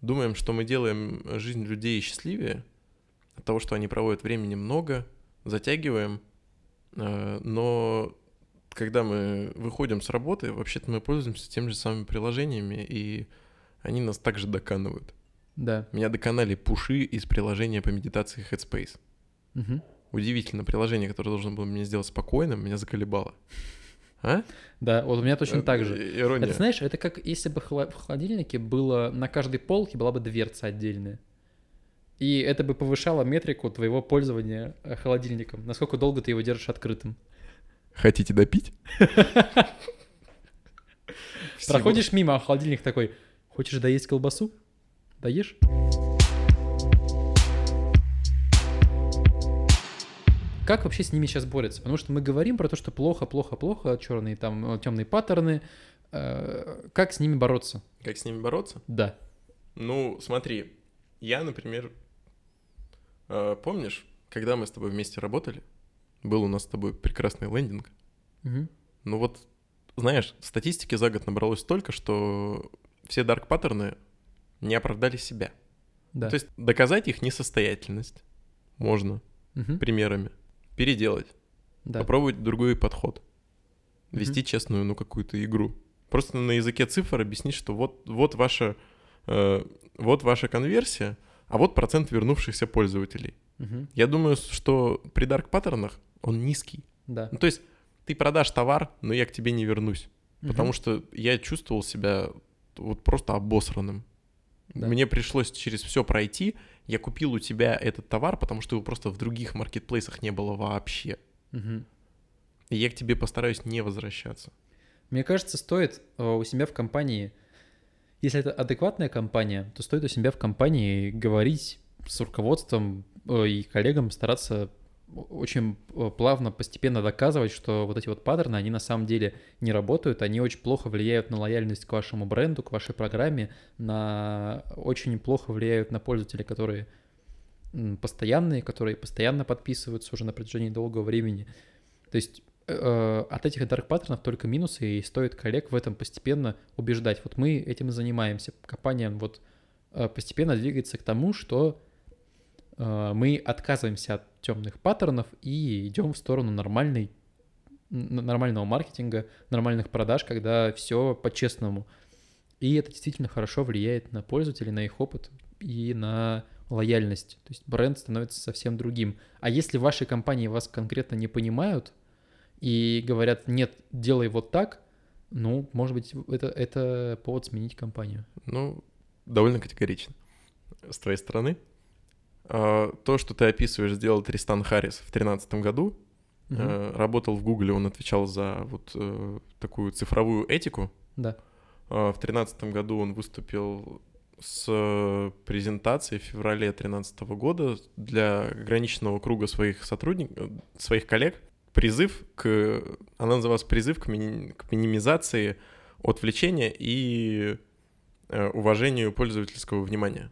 думаем, что мы делаем жизнь людей счастливее от того, что они проводят времени много, затягиваем, э, но когда мы выходим с работы, вообще-то мы пользуемся теми же самыми приложениями и они нас также доканывают. Да. Меня доконали пуши из приложения по медитации Headspace. Мгм. Удивительно, приложение, которое должно было меня сделать спокойным, меня заколебало. А? Да, вот у меня точно Э, так же. Ирония. Это знаешь, это как если бы в холодильнике было на каждой полке была бы дверца отдельная. И это бы повышало метрику твоего пользования э, холодильником. Насколько долго ты его держишь открытым. Хотите допить? Проходишь мимо, а холодильник такой, хочешь доесть колбасу? Доешь? Как вообще с ними сейчас борются? Потому что мы говорим про то, что плохо, плохо, плохо, черные там темные паттерны. Э, Как с ними бороться? Как с ними бороться? Да. Ну, смотри, я, например, э, помнишь, когда мы с тобой вместе работали, был у нас с тобой прекрасный лендинг. Мгм. Ну вот, знаешь, статистики за год набралось столько, что все дарк паттерны не оправдали себя. Да. То есть доказать их несостоятельность можно Мгм. примерами, переделать, Да. попробовать другой подход, вести честную, ну, какую-то игру. Просто на языке цифр объяснить, что вот, вот ваша, э, вот ваша конверсия, а вот процент вернувшихся пользователей. Мгм. Я думаю, что при дарк паттернах он низкий. Да. Ну, то есть ты продашь товар, но я к тебе не вернусь. Потому Мгм. что я чувствовал себя вот просто обосранным. Да. Мне пришлось через все пройти. Я купил у тебя этот товар, потому что его просто в других маркетплейсах не было вообще. Мгм. И я к тебе постараюсь не возвращаться. Мне кажется, стоит э, у себя в компании, если это адекватная компания, то стоит у себя в компании говорить с руководством э, и коллегам, стараться очень э, плавно, постепенно доказывать, что вот эти вот паттерны, они на самом деле не работают, они очень плохо влияют на лояльность к вашему бренду, к вашей программе, на очень плохо влияют на пользователей, которые постоянные, которые постоянно подписываются уже на протяжении долгого времени. То есть э, от этих дарк паттернов только минусы, и стоит коллег в этом постепенно убеждать. Вот мы этим и занимаемся. Компания вот э, постепенно двигается к тому, что э, мы отказываемся от темных паттернов и идем в сторону нормальной, нормального маркетинга, нормальных продаж, когда все по-честному. И это действительно хорошо влияет на пользователей, на их опыт и на лояльность. То есть бренд становится совсем другим. А если в вашей компании вас конкретно не понимают и говорят, нет, делай вот так, ну, может быть, это, это повод сменить компанию. Ну, довольно категорично. С твоей стороны. А, То, что ты описываешь, сделал Тристан Харрис в 2013 году. Мгм. Э, Работал в Гугле, он отвечал за вот э, такую цифровую этику. Да. В 2013 году он выступил с презентацией в феврале 2013 года для ограниченного круга своих сотрудников, своих коллег. Призыв к... Она называлась «Призыв к, мини- к минимизации отвлечения и э, уважению пользовательского внимания».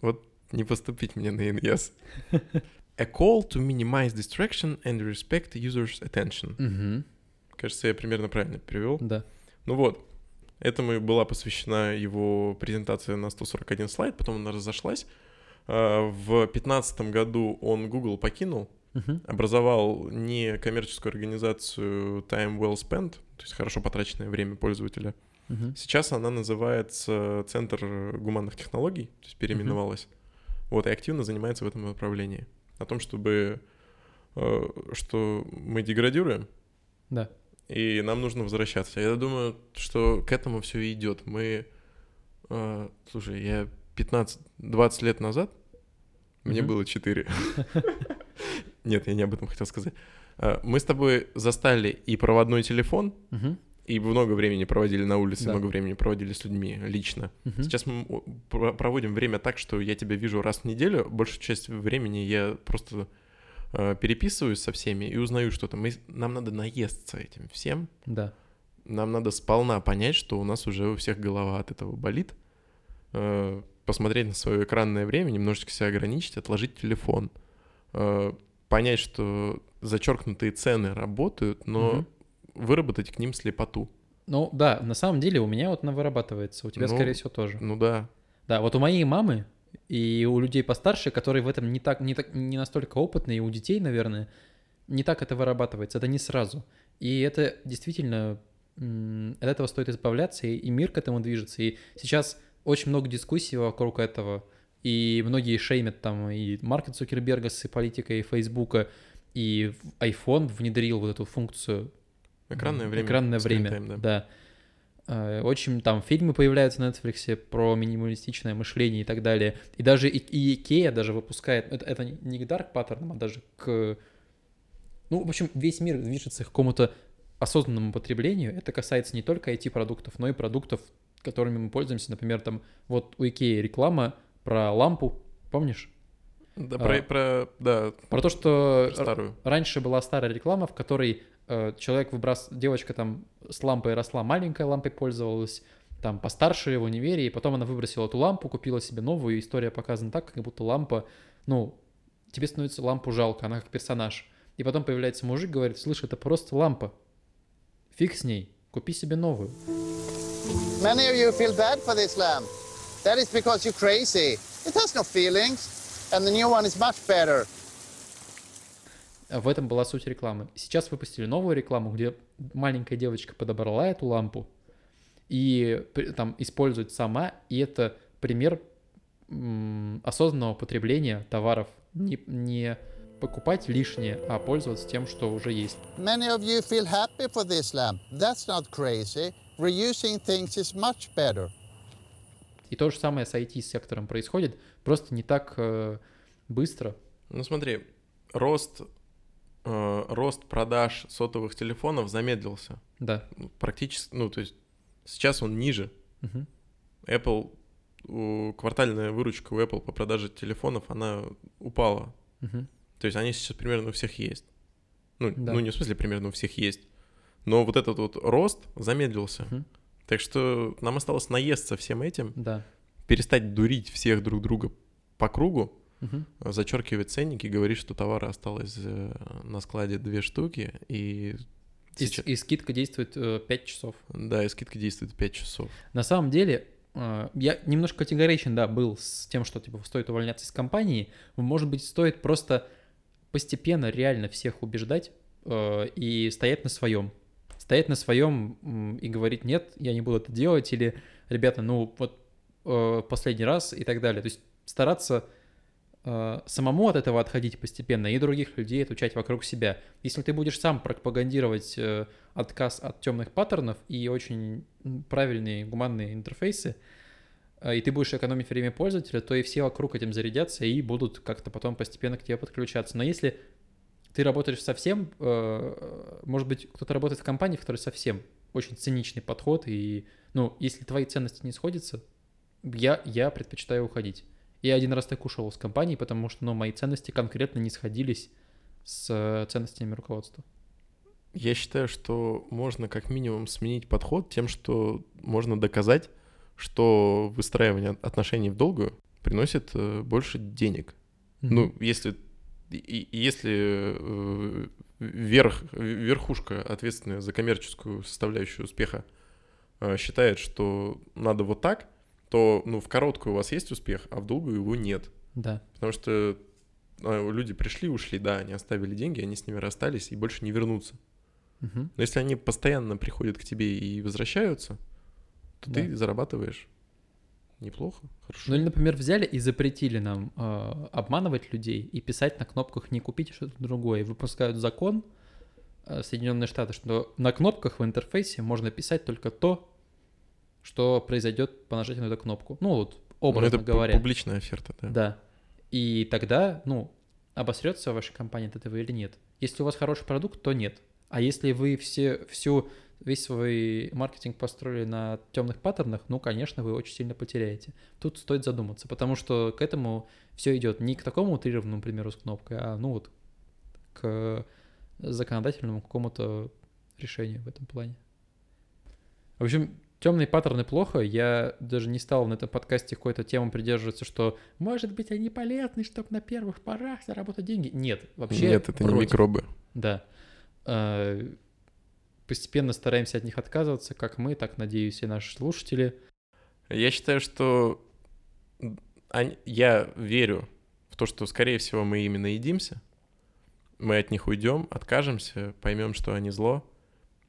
Вот не поступить мне на инъяз. A call to minimize distraction and respect users' attention. Мгм. Кажется, я примерно правильно перевел. Да. Ну вот, этому была посвящена его презентация на 141 слайд, потом она разошлась. А, В 2015 году он Google покинул, Мгм. образовал некоммерческую организацию Time Well Spent, то есть хорошо потраченное время пользователя. Мгм. Сейчас она называется Центр гуманных технологий, то есть переименовалась. Вот, и активно занимается в этом направлении. О том, чтобы э, что мы деградируем, Да. и нам нужно возвращаться. Я думаю, что к этому все идет. Мы, э, слушай, я 15-20 лет назад, мне Мгм. было 4. Нет, я не об этом хотел сказать. Э, Мы с тобой застали и проводной телефон, Мгм. И много времени проводили на улице, Да. много времени проводили с людьми лично. Мгм. Сейчас мы проводим время так, что я тебя вижу раз в неделю. Большую часть времени я просто э, переписываюсь со всеми и узнаю что-то. Мы, нам надо наесться этим всем. Да. Нам надо сполна понять, что у нас уже у всех голова от этого болит. Э, посмотреть на свое экранное время, немножечко себя ограничить, отложить телефон. Э, понять, что зачеркнутые цены работают, но Мгм. Выработать к ним слепоту. Ну да, на самом деле у меня вот она вырабатывается, у тебя, Ну, скорее всего, тоже. Ну да. Да, вот у моей мамы и у людей постарше, которые в этом не так, не так, не настолько опытные, и у детей, наверное, не так это вырабатывается, это не сразу. И это действительно от этого стоит избавляться, и, и мир к этому движется. И сейчас очень много дискуссий вокруг этого, и многие шеймят там и Марка Цукерберга с политикой Фейсбука, и iPhone внедрил вот эту функцию Экранное время. Экранное время, time, да. да. Э, Очень там фильмы появляются на Netflix про минималистичное мышление и так далее. И даже и, и Ikea даже выпускает, это, это не к Dark Pattern, а даже к... Ну, в общем, весь мир движется к какому-то осознанному потреблению. Это касается не только IT-продуктов, но и продуктов, которыми мы пользуемся. Например, там вот у Ikea реклама про лампу, помнишь? Да, А. про, про- да, Про то, что про старую. Раньше была старая реклама, в которой человек выбрас... девочка там с лампой росла, маленькой лампой пользовалась, там постарше в универе, и потом она выбросила эту лампу, купила себе новую, и история показана так, как будто лампа, ну, тебе становится лампу жалко, она как персонаж. И потом появляется мужик, говорит, слышь, это просто лампа, фиг с ней, купи себе новую. Many of you feel bad for this lamp. That is because you're crazy. It has no feelings, and the new one is much better. В этом была суть рекламы. Сейчас выпустили новую рекламу, где маленькая девочка подобрала эту лампу и там использует сама, и это пример осознанного потребления товаров. Не, не покупать лишнее, а пользоваться тем, что уже есть. Many of you feel happy for this lamp. That's not crazy. Reusing things is much better. И то же самое с IT-сектором происходит, просто не так э, быстро. Ну смотри, рост, э, рост продаж сотовых телефонов замедлился. Да. Практически, ну то есть сейчас он ниже. Мгм. Apple, у- квартальная выручка у Apple по продаже телефонов, она упала. Мгм. То есть они сейчас примерно у всех есть. Ну, Да. ну не в смысле примерно у всех есть. Но вот этот вот рост замедлился. Мгм. Так что нам осталось наесться всем этим, Да. перестать дурить всех друг друга по кругу, Мгм. зачеркивать ценники, говорить, что товара осталось э, на складе две штуки, и, И, сейчас- и скидка действует 5 часов. да, и скидка действует 5 часов. На самом деле, э, я немножко категоричен, да, был с тем, что типа стоит увольняться из компании. Может быть, стоит просто постепенно реально всех убеждать э, и стоять на своем. Стоять на своем и говорить, нет, я не буду это делать, или, ребята, ну вот э, последний раз и так далее. То есть стараться э, самому от этого отходить постепенно и других людей отучать вокруг себя. Если ты будешь сам пропагандировать э, отказ от темных паттернов и очень правильные гуманные интерфейсы, э, и ты будешь экономить время пользователя, то и все вокруг этим зарядятся и будут как-то потом постепенно к тебе подключаться. Но если ты работаешь совсем, э, может быть, кто-то работает в компании, в которой совсем очень циничный подход, и, ну, если твои ценности не сходятся, я, я предпочитаю уходить. Я один раз так ушел из компании, потому что, ну, мои ценности конкретно не сходились с э, ценностями руководства. Я считаю, что можно как минимум сменить подход тем, что можно доказать, что выстраивание отношений в долгую приносит э, больше денег. Ну, если, и- если э, верх, верхушка, ответственная за коммерческую составляющую успеха, считает, что надо вот так, то ну, в короткую у вас есть успех, а в долгую его нет. Да. Потому что э, люди пришли, ушли, да, они оставили деньги, они с ними расстались и больше не вернутся. Мгм. Но если они постоянно приходят к тебе и возвращаются, то ты Да. зарабатываешь неплохо, хорошо. Ну или, например, взяли и запретили нам э, обманывать людей и писать на кнопках «не купите что-то другое». Выпускают закон э, Соединенные Штаты, что на кнопках в интерфейсе можно писать только то, что произойдет по нажатию на эту кнопку. Ну вот, Ну, образно это пу- говоря. публичная оферта, да. Да. И тогда, ну, обосрется ваша компания от этого или нет. Если у вас хороший продукт, то нет. А если вы все, всю, весь свой маркетинг построили на темных паттернах, ну, конечно, вы очень сильно потеряете. Тут стоит задуматься, потому что к этому все идет не к такому утрированному примеру с кнопкой, а, ну, вот к законодательному какому-то решению в этом плане. В общем, темные паттерны плохо. Я даже не стал на этом подкасте какой-то темы придерживаться, что, может быть, они полезны, чтобы на первых порах заработать деньги. Нет, вообще Нет, это не против. микробы. Да. Э, Постепенно стараемся от них отказываться, как мы, так, надеюсь, и наши слушатели. Я считаю, что я верю в то, что, скорее всего, мы именно едимся. Мы от них уйдем, откажемся, поймем, что они зло.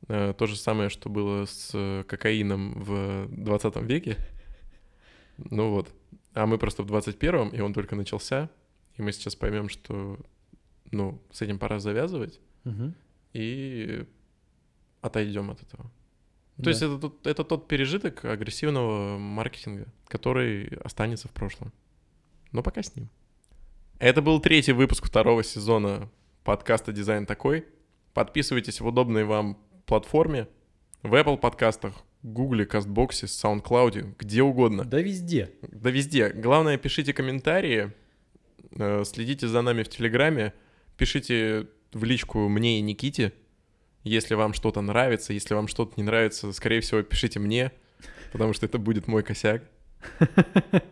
Э, То же самое, что было с э, кокаином в 20 веке. Ну вот. А мы просто в 21-м, и он только начался. И мы сейчас поймем, что, ну, с этим пора завязывать Мгм. и отойдем от этого. То Да. есть это, тот- это тот пережиток агрессивного маркетинга, который останется в прошлом. Но пока с ним. Это был третий выпуск второго сезона подкаста «Дизайн такой». Подписывайтесь в удобной вам платформе, в Apple подкастах, Гугле, Кастбоксе, SoundCloud, где угодно. Да везде. Да везде. Главное, пишите комментарии, э, следите за нами в Телеграме, пишите в личку мне и Никите, если вам что-то нравится, если вам что-то не нравится, скорее всего, пишите мне, потому что это будет мой косяк.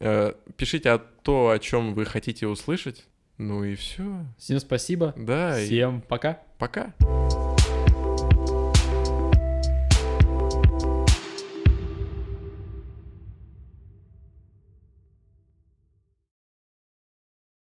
Э, Пишите о то, о чем вы хотите услышать. Ну и все. Всем спасибо. Да, и Всем пока. пока.